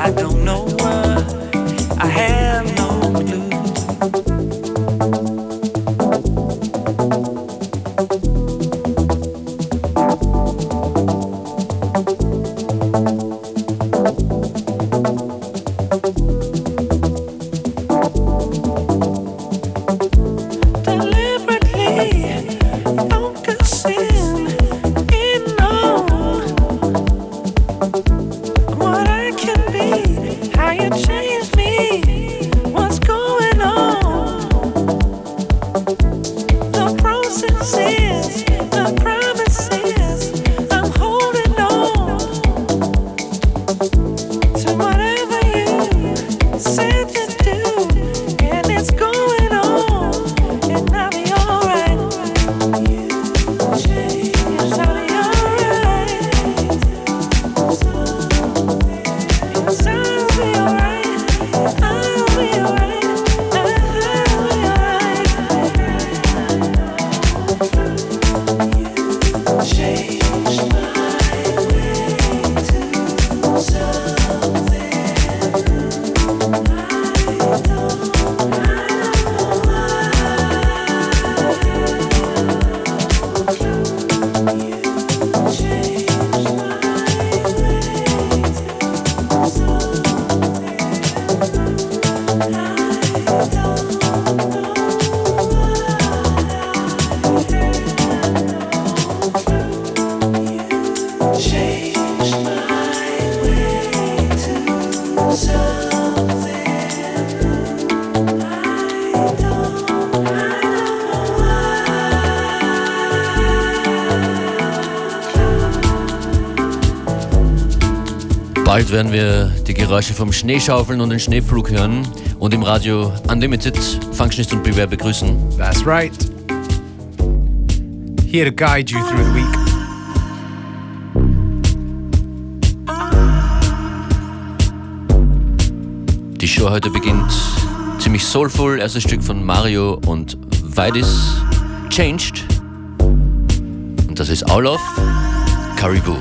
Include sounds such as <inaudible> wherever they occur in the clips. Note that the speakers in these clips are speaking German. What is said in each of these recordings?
I don't know. Bald werden wir die Geräusche vom Schneeschaufeln und den Schneepflug hören und im Radio Unlimited Functionist und Beware begrüßen. That's right. Here to guide you through the week. Die Show heute beginnt ziemlich soulful. Erstes Stück von Mario und Vidis, Changed. Und das ist All of Caribou.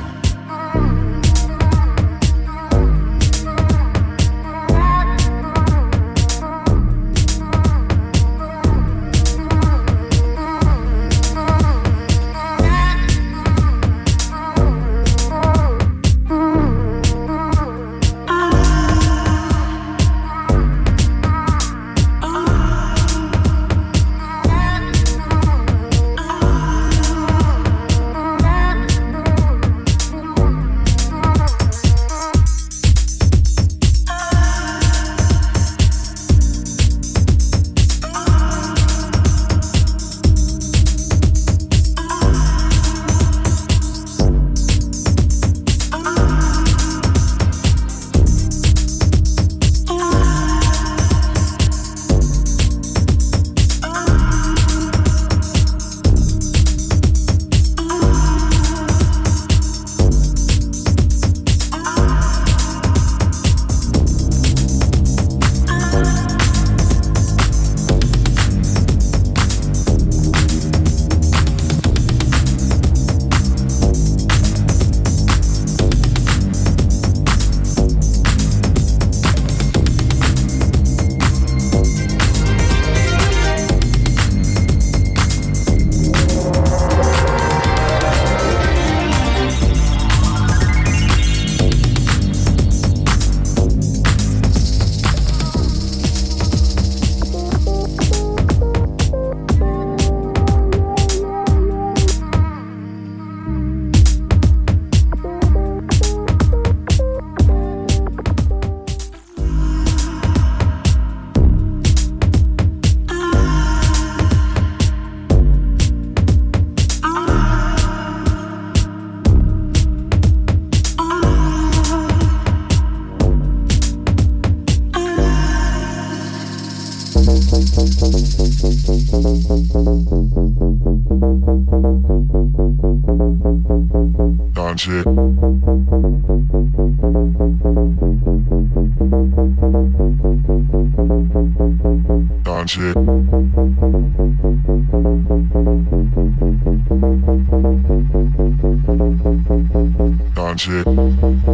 Magic.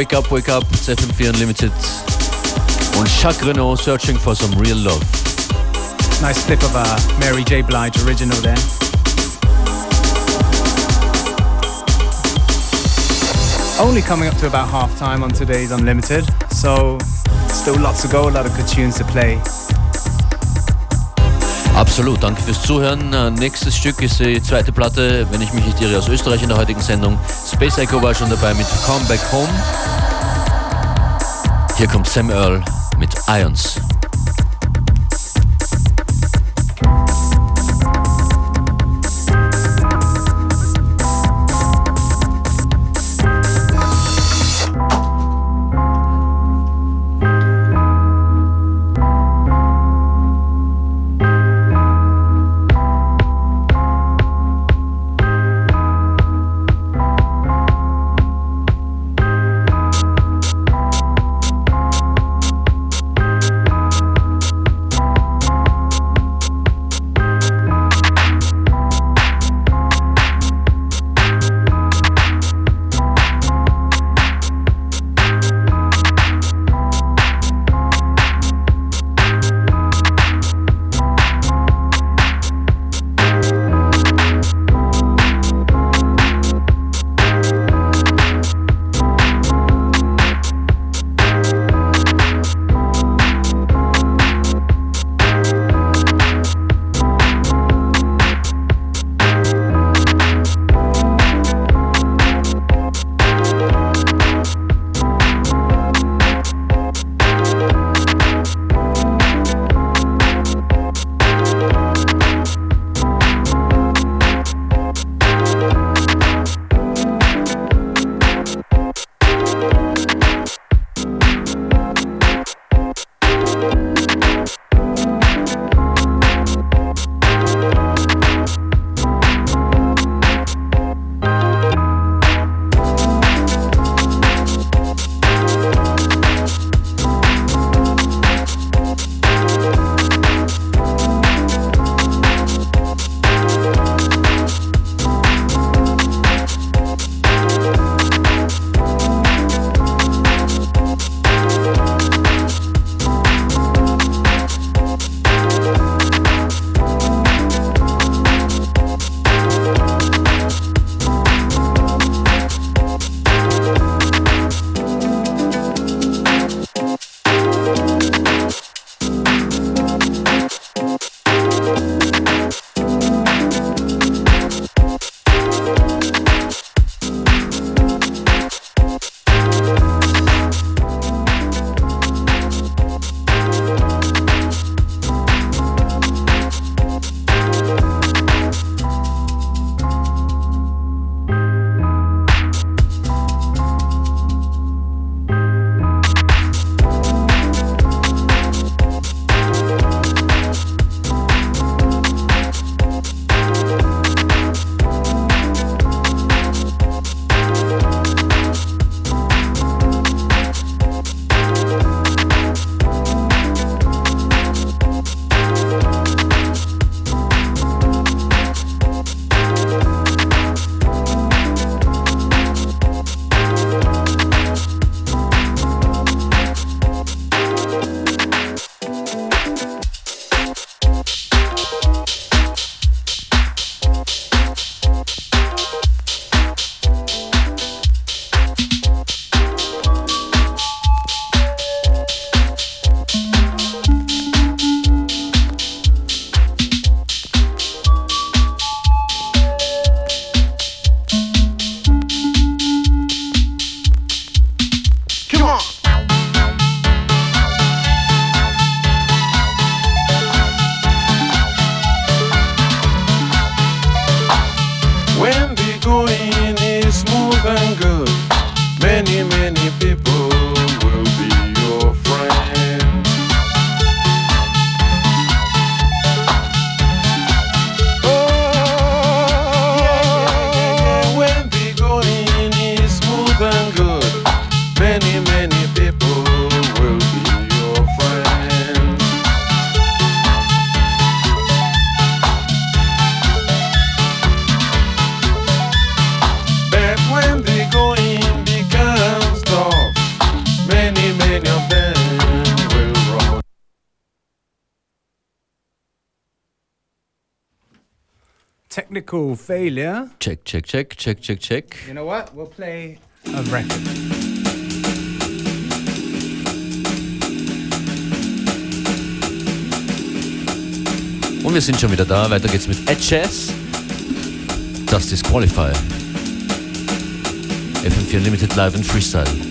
Wake Up, Wake Up, it's FM4 Unlimited. Und Jacques Renault, Searching for Some Real Love. Nice clip of a Mary J. Blige original there. Only coming up to about half time on today's Unlimited, so still lots to go, a lot of good tunes to play. Absolut, danke fürs Zuhören. Äh, nächstes Stück ist die zweite Platte, wenn ich mich nicht irre, aus Österreich in der heutigen Sendung. Space Echo war schon dabei mit Come Back Home. Hier kommt Sam Earl mit Ions. Technical failure. Check, check, check, check, check, check. You know what? We'll play a record. Und wir sind schon wieder da. Weiter geht's mit Ed Chess. Das ist Qualify. FM4 Limited Live and Freestyle.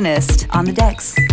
And Functionist on the decks.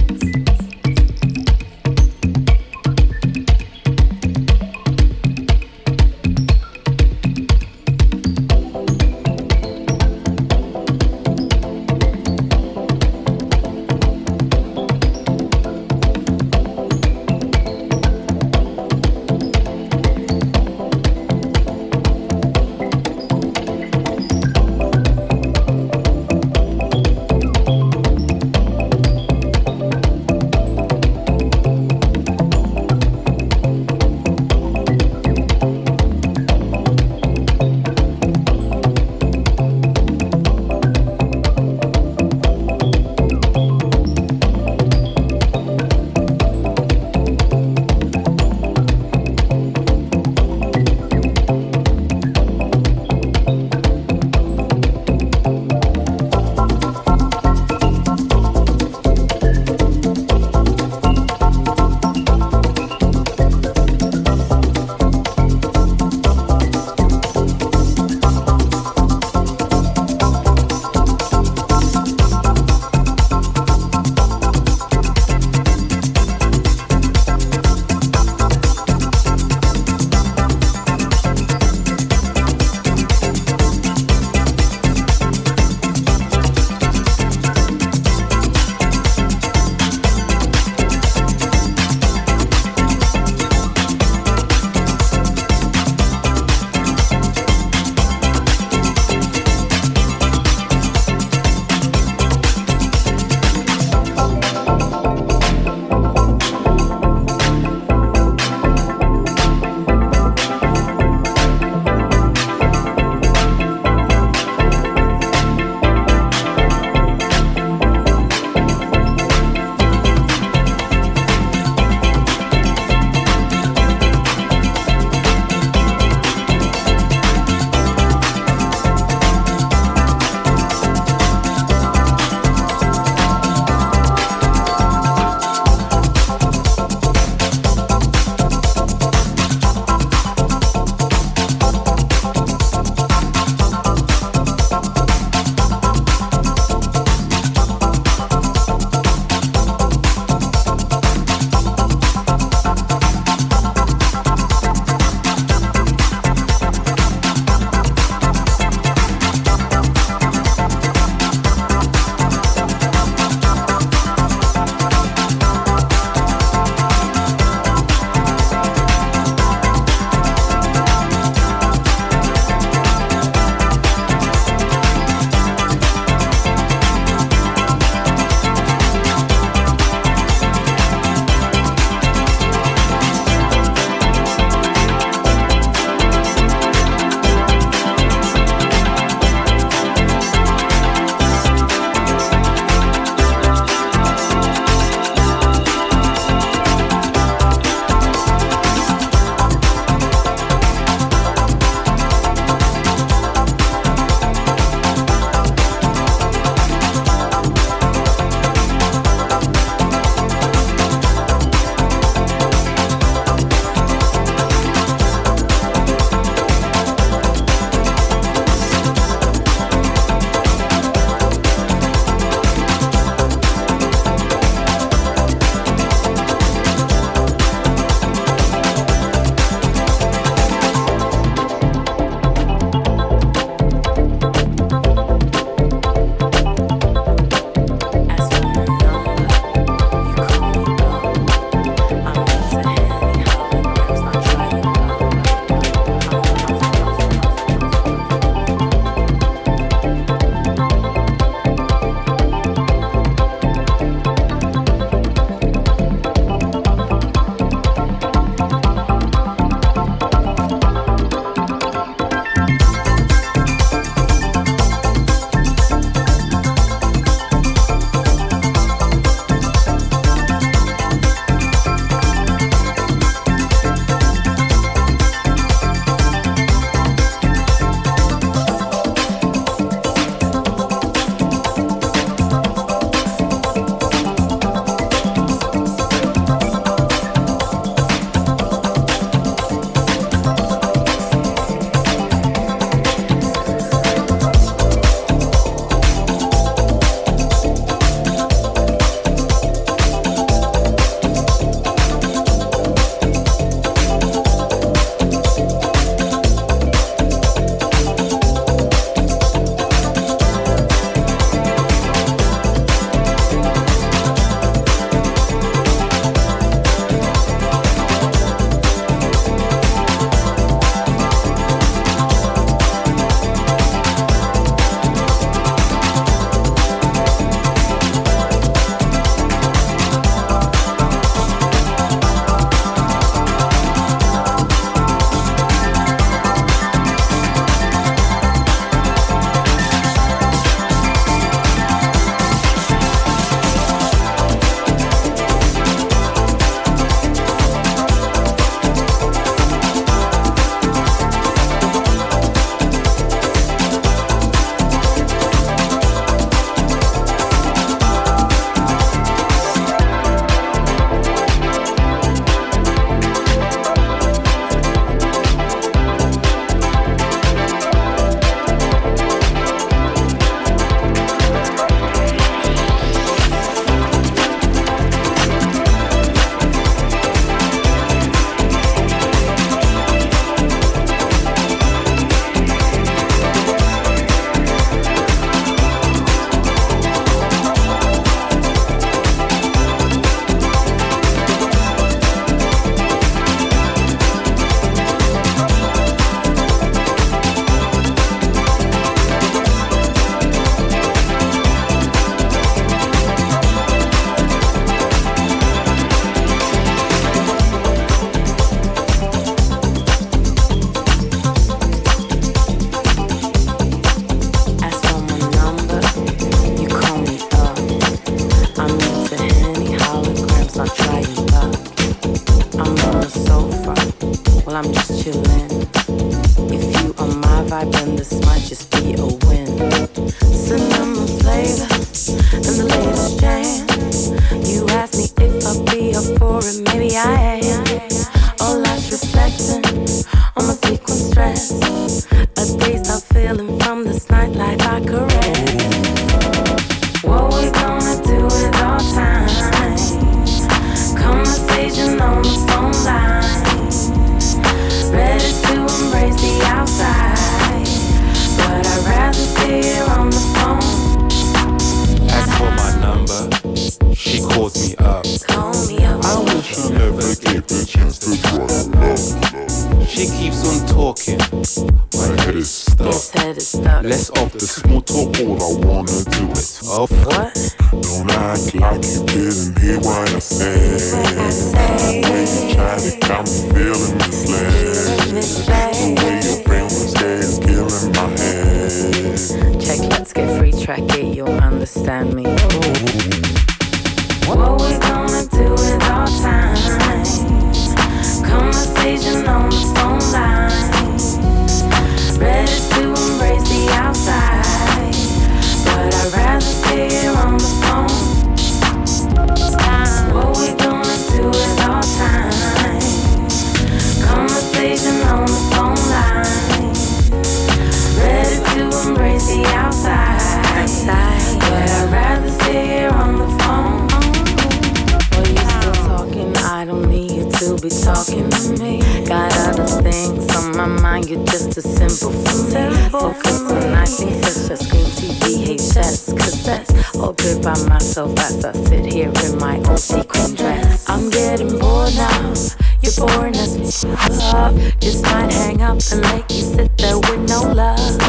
by myself as I sit here in my old sequin dress. I'm getting bored now. You're boring us up. Just might hang up and make you sit there with no love.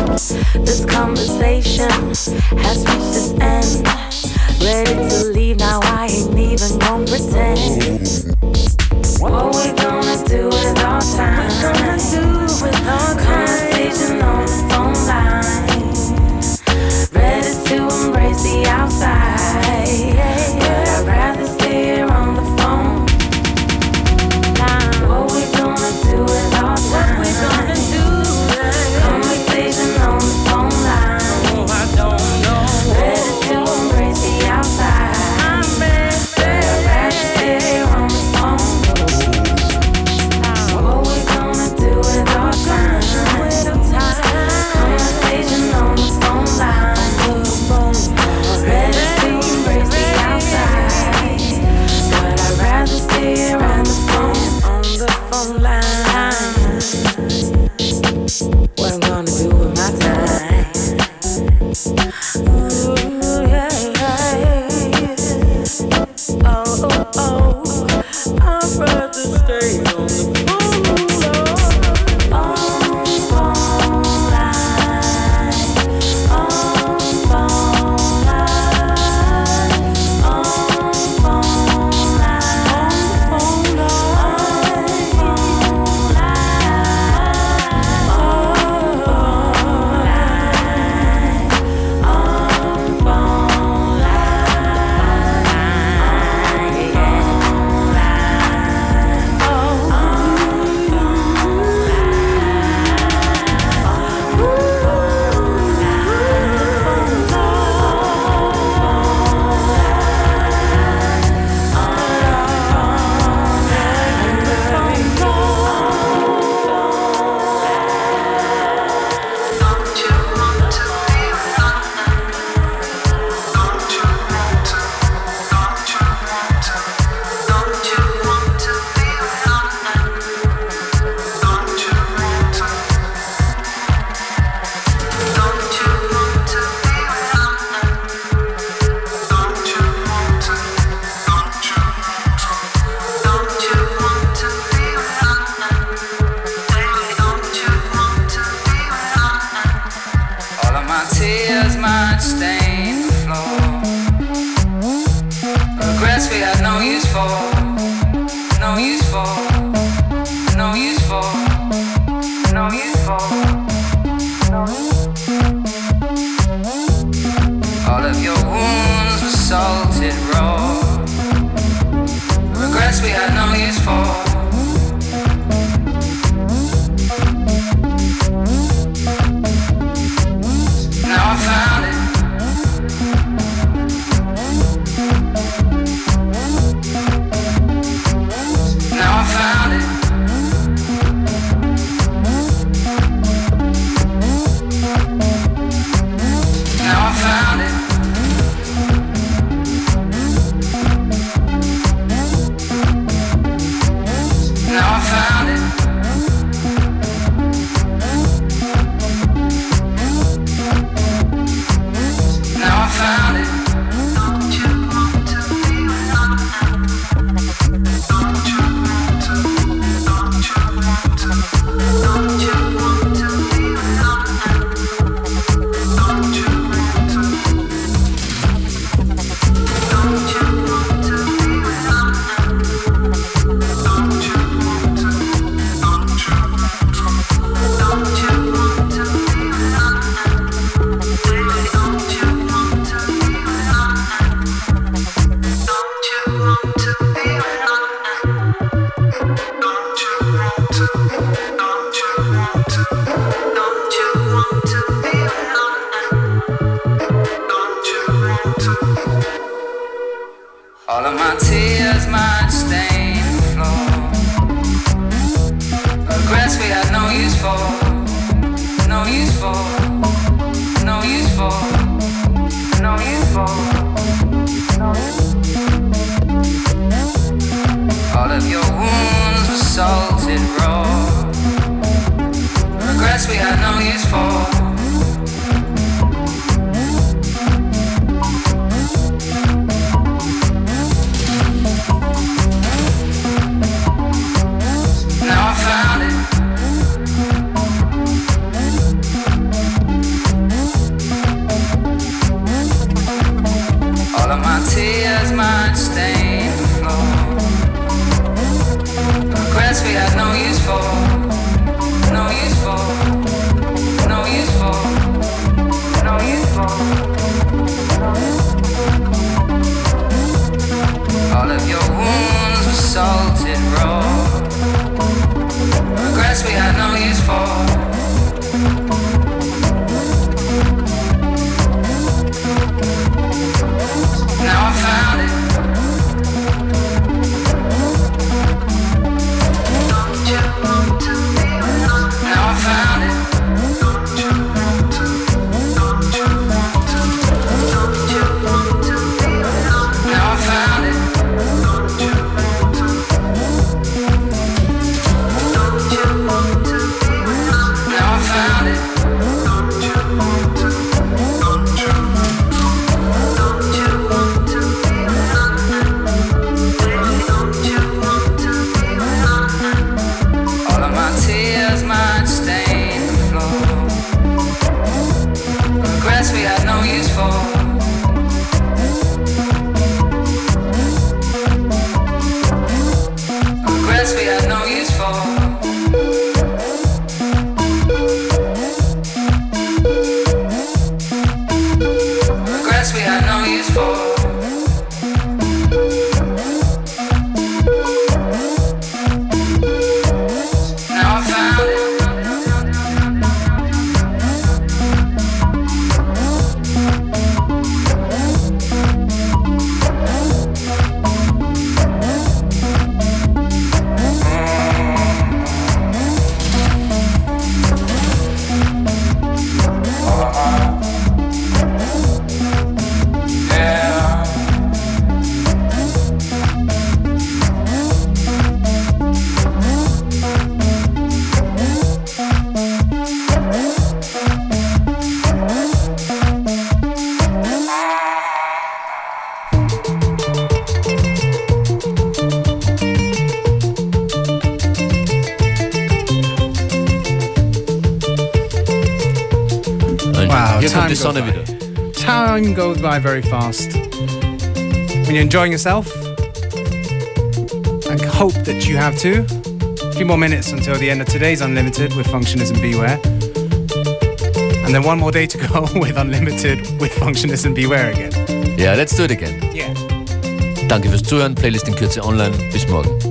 This conversation has reached its end. Ready to leave now. I ain't even gonna pretend. What we gonna do with our time? What gonna do with our Conversation on the phone line. Ready to embrace the outside high. Goes by very fast. When you're enjoying yourself, I hope that you have too. A few more minutes until the end of today's Unlimited with Functionism Beware. And then one more day to <laughs> go with Unlimited with Functionism Beware again. Yeah, let's do it again. Yeah. Danke fürs Zuhören. Playlist in Kürze online. Bis morgen.